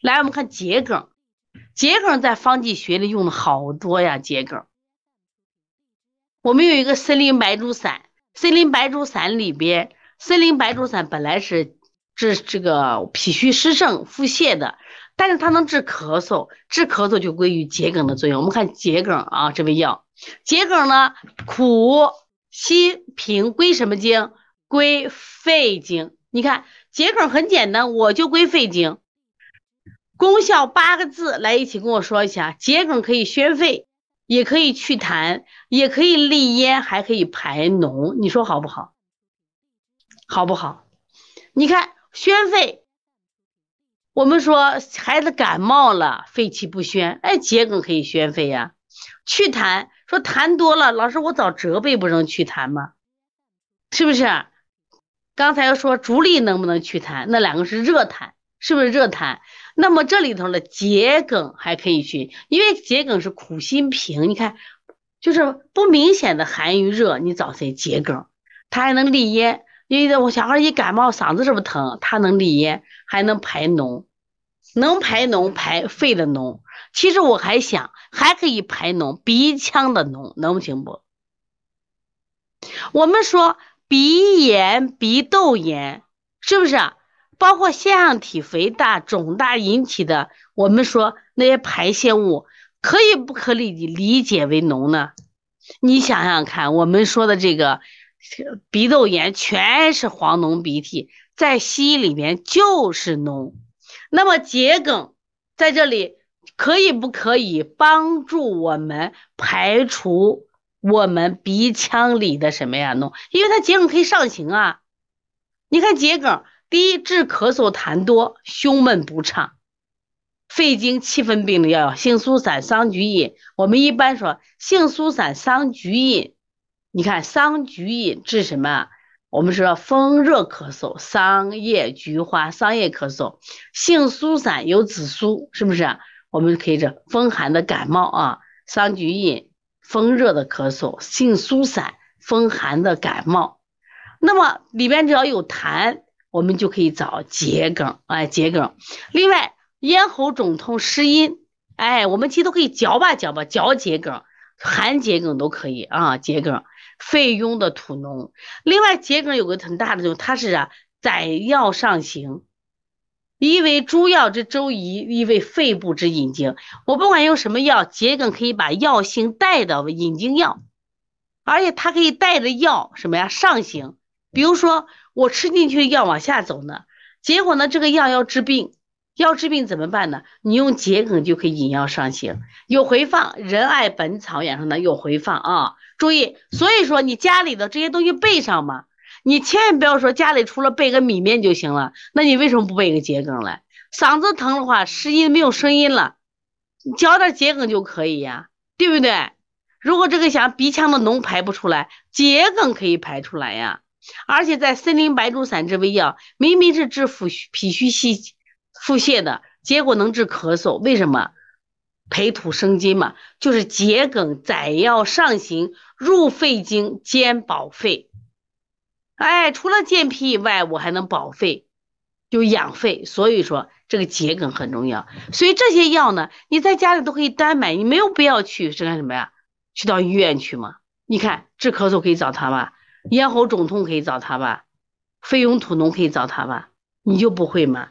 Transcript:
来，我们看桔梗，桔梗在方剂学里用的好多呀，桔梗。我们有一个森林白术散，森林白术散里边，森林白术散本来是治这个脾虚湿盛、腹泻的，但是它能治咳嗽，治咳嗽就归于桔梗的作用。我们看桔梗啊，这味药，桔梗呢苦辛平，归什么经？归肺经。你看桔梗很简单，我就归肺经。功效八个字，来一起跟我说一下：桔梗可以宣肺。也可以祛痰，也可以利咽，还可以排脓，你说好不好？好不好？你看宣肺，我们说孩子感冒了，肺气不宣，哎，桔梗可以宣肺呀。祛痰，说痰多了，老师我找责备不能祛痰吗？是不是？刚才说竹沥能不能祛痰？那两个是热痰，是不是热痰？那么这里头的桔梗还可以去，因为桔梗是苦辛平，你看就是不明显的寒与热，你找谁？桔梗，它还能利咽，因为我小孩一感冒嗓子是不是疼？它能利咽，还能排脓，能排脓排肺的脓。其实我还想还可以排脓鼻腔的脓，能行不？我们说鼻炎、鼻窦炎是不是？包括腺样体肥大、肿大引起的，我们说那些排泄物，可以不可以理解为脓呢？你想想看，我们说的这个鼻窦炎全是黄脓鼻涕，在西医里面就是脓。那么桔梗在这里可以不可以帮助我们排除我们鼻腔里的什么呀脓？因为它桔梗可以上行啊。你看桔梗。第一，治咳嗽痰多、胸闷不畅、肺经气分病的药，杏苏散、桑菊饮。我们一般说杏苏散、桑菊饮。你看桑菊饮治什么？我们说风热咳嗽，桑叶、菊花、桑叶咳嗽。杏苏散有紫苏，是不是？我们可以治风寒的感冒啊。桑菊饮风热的咳嗽，杏苏散风寒的感冒。那么里边只要有痰。我们就可以找桔梗，哎，桔梗。另外，咽喉肿痛、湿阴，哎，我们其实都可以嚼吧嚼吧，嚼桔梗，含桔梗都可以啊。桔梗，肺痈的吐脓。另外，桔梗有个很大的作用，它是啊，载药上行，一为诸药之周仪，一为肺部之引经。我不管用什么药，桔梗可以把药性带到引经药，而且它可以带着药什么呀上行，比如说。我吃进去的药往下走呢，结果呢，这个药要治病，要治病怎么办呢？你用桔梗就可以引药上行，有回放，仁爱本草养生的有回放啊，注意，所以说你家里的这些东西备上嘛，你千万不要说家里除了备个米面就行了，那你为什么不备个桔梗来？嗓子疼的话，声音没有声音了，嚼点桔梗就可以呀，对不对？如果这个想鼻腔的脓排不出来，桔梗可以排出来呀。而且在森林白术散这味药，明明是治腹虚、脾虚、细腹泻的，结果能治咳嗽，为什么？培土生金嘛，就是桔梗载药上行，入肺经兼保肺。哎，除了健脾以外，我还能保肺，就养肺。所以说这个桔梗很重要。所以这些药呢，你在家里都可以单买，你没有必要去是干什么呀？去到医院去嘛？你看治咳嗽可以找他吧。咽喉肿痛可以找他吧，肺痈吐脓可以找他吧，你就不会吗？